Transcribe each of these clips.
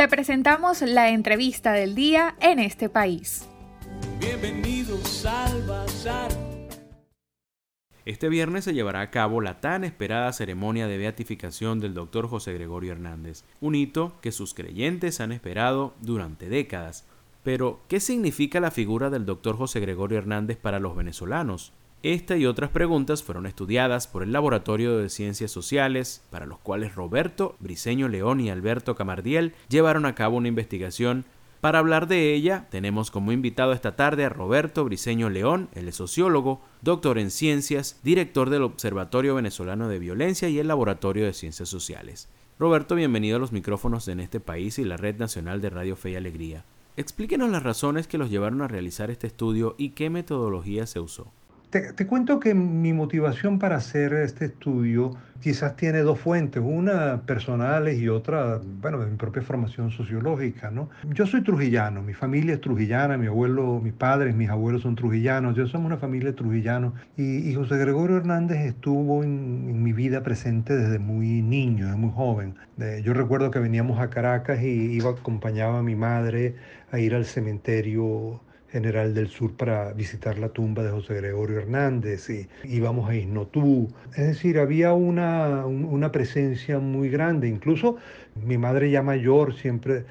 Te presentamos la entrevista del día en este país. Bienvenidos al Bazar. Este viernes se llevará a cabo la tan esperada ceremonia de beatificación del doctor José Gregorio Hernández, un hito que sus creyentes han esperado durante décadas. Pero, ¿qué significa la figura del doctor José Gregorio Hernández para los venezolanos? Esta y otras preguntas fueron estudiadas por el Laboratorio de Ciencias Sociales, para los cuales Roberto Briceño León y Alberto Camardiel llevaron a cabo una investigación. Para hablar de ella, tenemos como invitado esta tarde a Roberto Briceño León, el sociólogo, doctor en ciencias, director del Observatorio Venezolano de Violencia y el Laboratorio de Ciencias Sociales. Roberto, bienvenido a los micrófonos en este país y la Red Nacional de Radio Fe y Alegría. Explíquenos las razones que los llevaron a realizar este estudio y qué metodología se usó. Te, cuento que mi motivación para hacer este estudio quizás tiene dos fuentes, una personales y otra, bueno, de mi propia formación sociológica, ¿no? Yo soy trujillano, mi familia es trujillana, mi abuelo, mis padres, mis abuelos son trujillanos, yo somos una familia trujillana y, José Gregorio Hernández estuvo en, mi vida presente desde muy niño, desde muy joven. yo recuerdo que veníamos a Caracas y iba, acompañaba a mi madre a ir al cementerio General del Sur para visitar la tumba de José Gregorio Hernández y íbamos a Isnotú. Es decir, había una, una presencia muy grande. Incluso mi madre ya mayor siempre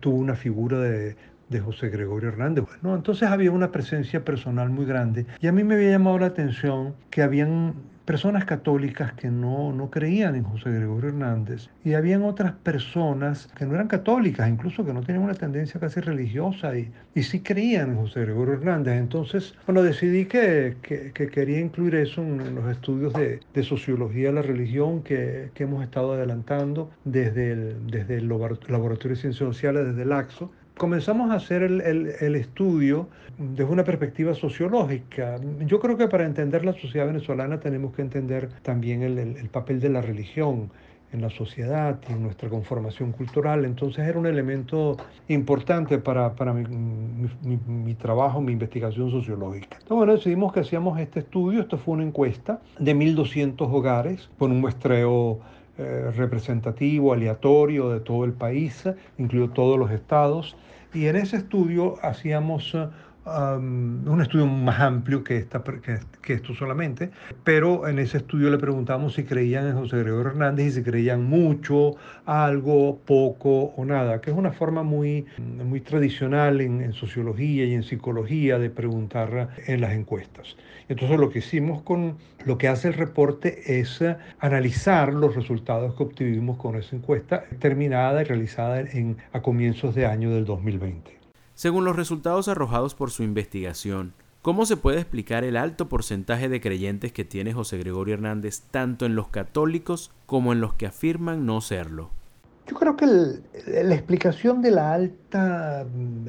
tuvo una figura de, de José Gregorio Hernández. Bueno, entonces había una presencia personal muy grande y a mí me había llamado la atención que habían personas católicas que no, no creían en José Gregorio Hernández y habían otras personas que no eran católicas, incluso que no tenían una tendencia casi religiosa y, y sí creían en José Gregorio Hernández. Entonces, bueno, decidí que, que, quería incluir eso en, los estudios de, de, sociología de la religión que, que hemos estado adelantando desde el, desde el Laboratorio de Ciencias Sociales, desde el AXO, comenzamos a hacer el, el, estudio desde una perspectiva sociológica. Yo creo que para entender la sociedad venezolana tenemos que entender también el, el, papel de la religión en la sociedad y en nuestra conformación cultural. Entonces era un elemento importante para, para mi, mi, mi, trabajo, mi investigación sociológica. Entonces, bueno, decidimos que hacíamos este estudio. Esto fue una encuesta de 1.200 hogares con un muestreo eh, representativo, aleatorio de todo el país, incluido todos los estados. Y en ese estudio hacíamos um, un estudio más amplio que, esta, que, esto solamente, pero en ese estudio le preguntamos si creían en José Gregorio Hernández y si creían mucho, algo, poco o nada, que es una forma muy, muy tradicional en, en sociología y en psicología de preguntar en las encuestas. Entonces lo que hicimos con lo que hace el reporte es analizar los resultados que obtuvimos con esa encuesta terminada y realizada en, a comienzos de año del 2020. Según los resultados arrojados por su investigación, ¿cómo se puede explicar el alto porcentaje de creyentes que tiene José Gregorio Hernández tanto en los católicos como en los que afirman no serlo? Yo creo que la explicación de la alta mm,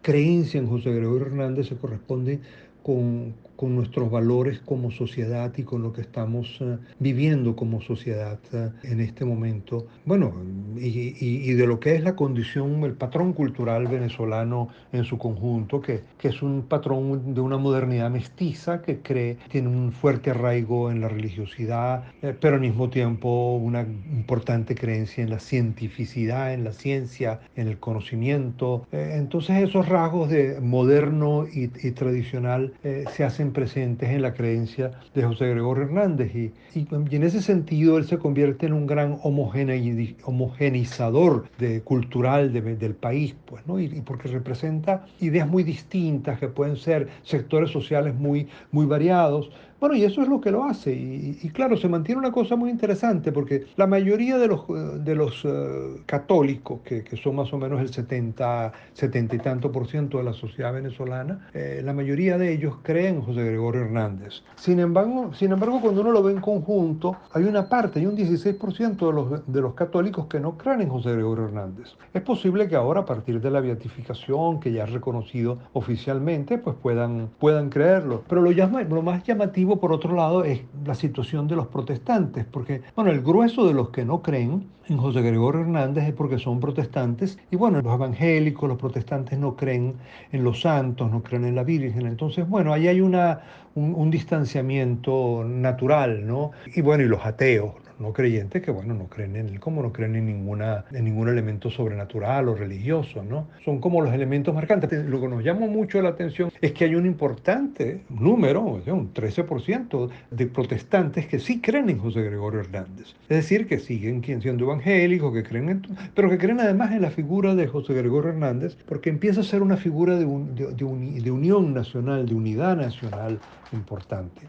creencia en José Gregorio Hernández se corresponde con, con nuestros valores como sociedad y con lo que estamos eh, viviendo como sociedad eh, en este momento. Bueno, y, y, de lo que es la condición, el patrón cultural venezolano en su conjunto, que, que es un patrón de una modernidad mestiza que cree, tiene un fuerte arraigo en la religiosidad, eh, pero al mismo tiempo una importante creencia en la cientificidad, en la ciencia, en el conocimiento. entonces esos rasgos de moderno y, y tradicional se hacen presentes en la creencia de José Gregorio Hernández y, en ese sentido él se convierte en un gran homogenizador de, cultural del país, pues, ¿no? Y, porque representa ideas muy distintas que pueden ser sectores sociales muy, muy variados, bueno, y eso es lo que lo hace. Y, claro, se mantiene una cosa muy interesante porque la mayoría de los, de los uh, católicos, que, que, son más o menos el 70, 70 y tanto por ciento de la sociedad venezolana, eh, la mayoría de ellos creen en José Gregorio Hernández. Sin embargo, sin embargo, cuando uno lo ve en conjunto, hay una parte, hay un 16% de los, de los católicos que no creen en José Gregorio Hernández. Es posible que ahora, a partir de la beatificación, que ya es reconocido oficialmente, pues puedan, puedan creerlo. Pero lo, llama, lo más llamativo por otro lado, es la situación de los protestantes, porque, bueno, el grueso de los que no creen en José Gregorio Hernández es porque son protestantes, y bueno, los evangélicos, los protestantes no creen en los santos, no creen en la Virgen, entonces, bueno, ahí hay una, un, distanciamiento natural, ¿no? Y bueno, y los ateos, no creyentes que, bueno, no creen en él no creen en, ninguna, en ningún elemento sobrenatural o religioso, ¿no? Son como los elementos marcantes. Lo que nos llama mucho la atención es que hay un importante número, un 13% de protestantes que sí creen en José Gregorio Hernández. Es decir, que siguen siendo evangélicos, que creen en, pero que creen además en la figura de José Gregorio Hernández, porque empieza a ser una figura de, de, de unión nacional, de unidad nacional importante.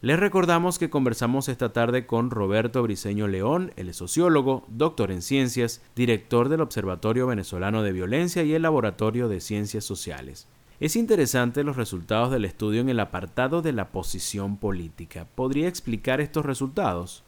Les recordamos que conversamos esta tarde con Roberto Briceño León, el sociólogo, doctor en ciencias, director del Observatorio Venezolano de Violencia y el Laboratorio de Ciencias Sociales. Es interesante los resultados del estudio en el apartado de la posición política. ¿Podría explicar estos resultados?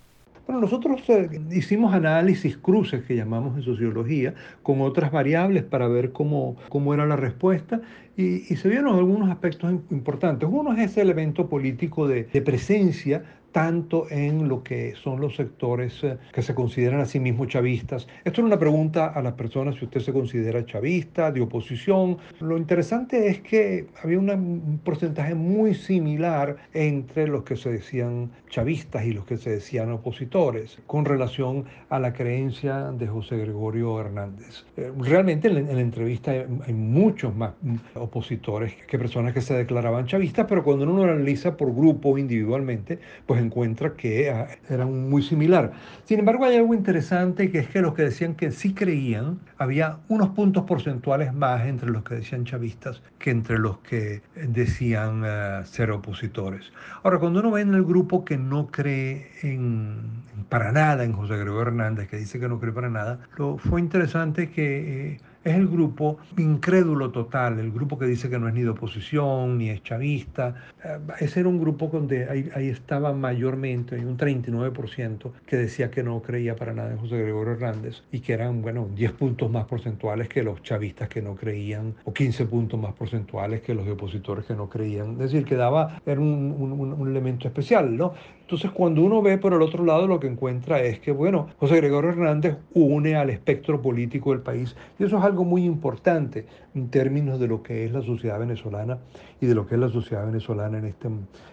Bueno, nosotros eh, hicimos análisis cruces que llamamos en sociología con otras variables para ver cómo, cómo era la respuesta y, se vieron algunos aspectos importantes. Uno es ese elemento político de, de presencia tanto en lo que son los sectores eh, que se consideran a sí mismos chavistas. Esto es una pregunta a las personas si usted se considera chavista, de oposición. Lo interesante es que había un porcentaje muy similar entre los que se decían chavistas y los que se decían opositores con relación a la creencia de José Gregorio Hernández. Eh, realmente en la, entrevista hay, muchos más mm, opositores que personas que se declaraban chavistas, pero cuando uno lo analiza por grupo individualmente, pues encuentra que ah, era muy similar. Sin embargo, hay algo interesante que es que los que decían que sí creían, había unos puntos porcentuales más entre los que decían chavistas que entre los que decían ah, ser opositores. Ahora, cuando uno ve en el grupo que no cree en, para nada en José Gregorio Hernández, que dice que no cree para nada, lo, fue interesante que... Eh, es el grupo incrédulo total, el grupo que dice que no es ni de oposición, ni es chavista. Eh, ese era un grupo donde ahí, estaba mayormente, hay un 39% que decía que no creía para nada en José Gregorio Hernández y que eran, bueno, 10 puntos más porcentuales que los chavistas que no creían o 15 puntos más porcentuales que los opositores que no creían. Es decir, que era un, un elemento especial, ¿no? Entonces, cuando uno ve por el otro lado, lo que encuentra es que, bueno, José Gregorio Hernández une al espectro político del país y eso es algo muy importante en términos de lo que es la sociedad venezolana y de lo que es la sociedad venezolana en este,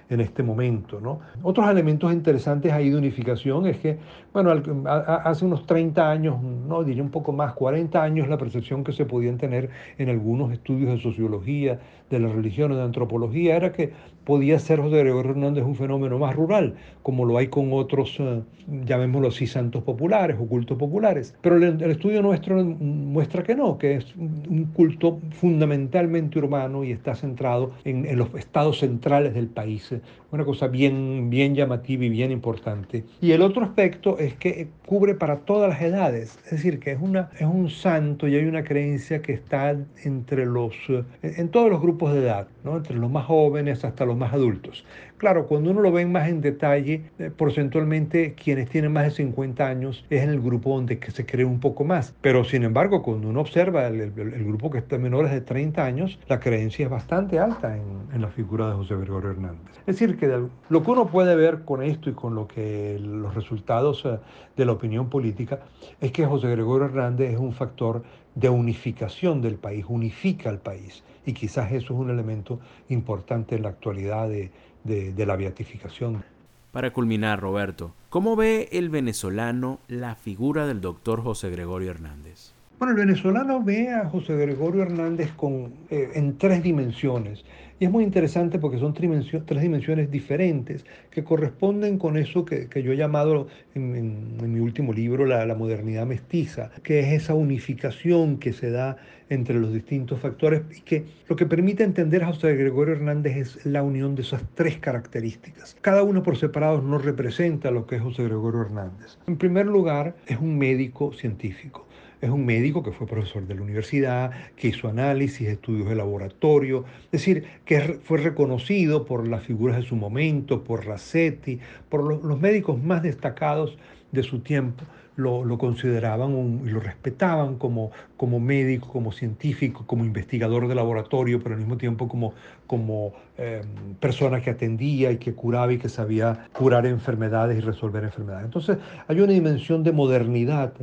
en este momento. ¿no? Otros elementos interesantes ahí de unificación es que, bueno, hace unos 30 años, no diría un poco más, 40 años, la percepción que se podían tener en algunos estudios de sociología, de la religión o de antropología, era que podía ser José Gregorio Hernández un fenómeno más rural, como lo hay con otros, uh, llamémoslo así, santos populares o cultos populares. Pero el, estudio nuestro muestra que no, que es un culto fundamentalmente urbano y está centrado en, en los estados centrales del país. Una cosa bien, bien llamativa y bien importante. Y el otro aspecto es que cubre para todas las edades, es decir, que es, una, es un santo y hay una creencia que está entre los, en todos los grupos de edad, ¿no? entre los más jóvenes hasta los más adultos. Claro, cuando uno lo ve más en detalle, eh, porcentualmente quienes tienen más de 50 años es en el grupo donde se cree un poco más. Pero sin embargo, cuando uno observa el, grupo que está menores de 30 años, la creencia es bastante alta en, en, la figura de José Gregorio Hernández. Es decir, que lo que uno puede ver con esto y con lo que los resultados eh, de la opinión política es que José Gregorio Hernández es un factor de unificación del país, unifica al país. Y quizás eso es un elemento importante en la actualidad de, de, la beatificación. Para culminar, Roberto, ¿cómo ve el venezolano la figura del doctor José Gregorio Hernández? Bueno, el venezolano ve a José Gregorio Hernández con, eh, en tres dimensiones. Y es muy interesante porque son tres dimensiones diferentes que corresponden con eso que, yo he llamado en, mi último libro la, la, modernidad mestiza, que es esa unificación que se da entre los distintos factores y que lo que permite entender a José Gregorio Hernández es la unión de esas tres características. Cada uno por separado no representa lo que es José Gregorio Hernández. En primer lugar, es un médico científico. Es un médico que fue profesor de la universidad, que hizo análisis, estudios de laboratorio, es decir, que fue reconocido por las figuras de su momento, por Racetti, por los, médicos más destacados de su tiempo. Lo, consideraban y lo respetaban como, como médico, como científico, como investigador de laboratorio, pero al mismo tiempo como, como em, persona que atendía y que curaba y que sabía curar enfermedades y resolver enfermedades. Entonces hay una dimensión de modernidad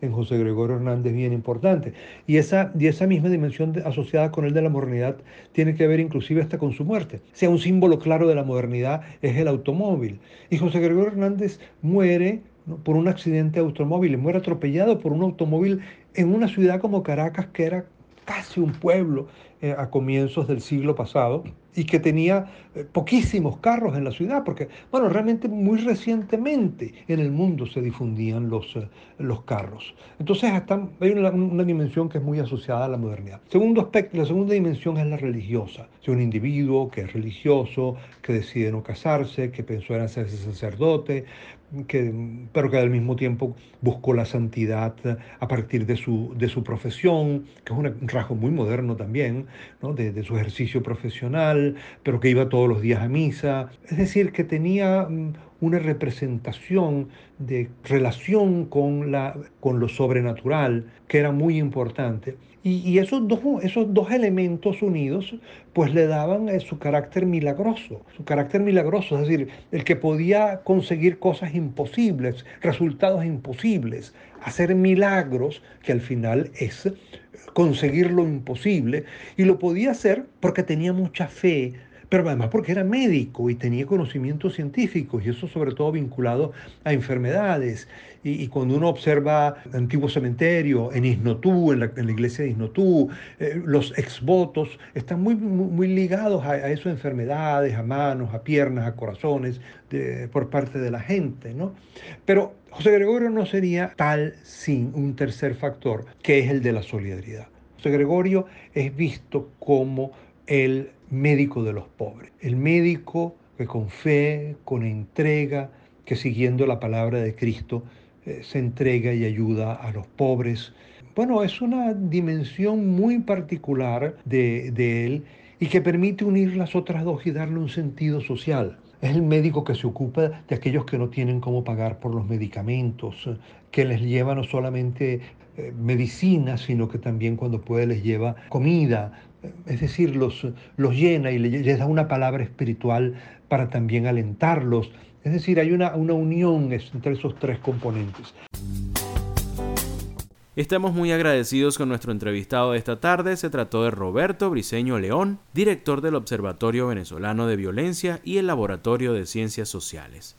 en José Gregorio Hernández bien importante. Y esa, y esa misma dimensión asociada con el de la modernidad tiene que ver inclusive hasta con su muerte. O sea, un símbolo claro de la modernidad es el automóvil. Y José Gregorio Hernández muere por un accidente de automóvil muere atropellado por un automóvil en una ciudad como Caracas que era casi un pueblo eh, a comienzos del siglo pasado y que tenía eh, poquísimos carros en la ciudad, porque, bueno, realmente muy recientemente en el mundo se difundían los, eh, los carros. Entonces hay una, una, dimensión que es muy asociada a la modernidad. Segundo aspecto, la segunda dimensión es la religiosa. Si un individuo que es religioso, que decide no casarse, que pensó en hacerse sacerdote, que, pero que al mismo tiempo buscó la santidad a partir de su, de su profesión, que es un rasgo muy moderno también, ¿no? de, de su ejercicio profesional, pero que iba todos los días a misa. Es decir, que tenía mm, una representación de relación con, la, con lo sobrenatural que era muy importante. Y, esos, dos, esos dos elementos unidos pues le daban eh, su carácter milagroso, su carácter milagroso, es decir, el que podía conseguir cosas imposibles, resultados imposibles, hacer milagros, que al final es conseguir lo imposible, y lo podía hacer porque tenía mucha fe, pero además porque era médico y tenía conocimientos científicos, y eso sobre todo vinculado a enfermedades. Y, cuando uno observa el antiguo cementerio en Isnotú, en la, en la iglesia de Isnotú, eh, los exvotos están muy, muy, ligados a, a esas enfermedades, a manos, a piernas, a corazones, de, por parte de la gente. ¿no? Pero José Gregorio no sería tal sin un tercer factor, que es el de la solidaridad. José Gregorio es visto como el médico de los pobres, el médico que con fe, con entrega, que siguiendo la palabra de Cristo, eh, se entrega y ayuda a los pobres. Bueno, es una dimensión muy particular de, de él y que permite unir las otras dos y darle un sentido social. Es el médico que se ocupa de aquellos que no tienen cómo pagar por los medicamentos, que les lleva no solamente eh, medicina, sino que también cuando puede les lleva comida, es decir, los, los llena y les da una palabra espiritual para también alentarlos. Es decir, hay una, una unión entre esos tres componentes. Estamos muy agradecidos con nuestro entrevistado de esta tarde. Se trató de Roberto Briceño León, director del Observatorio Venezolano de Violencia y el Laboratorio de Ciencias Sociales.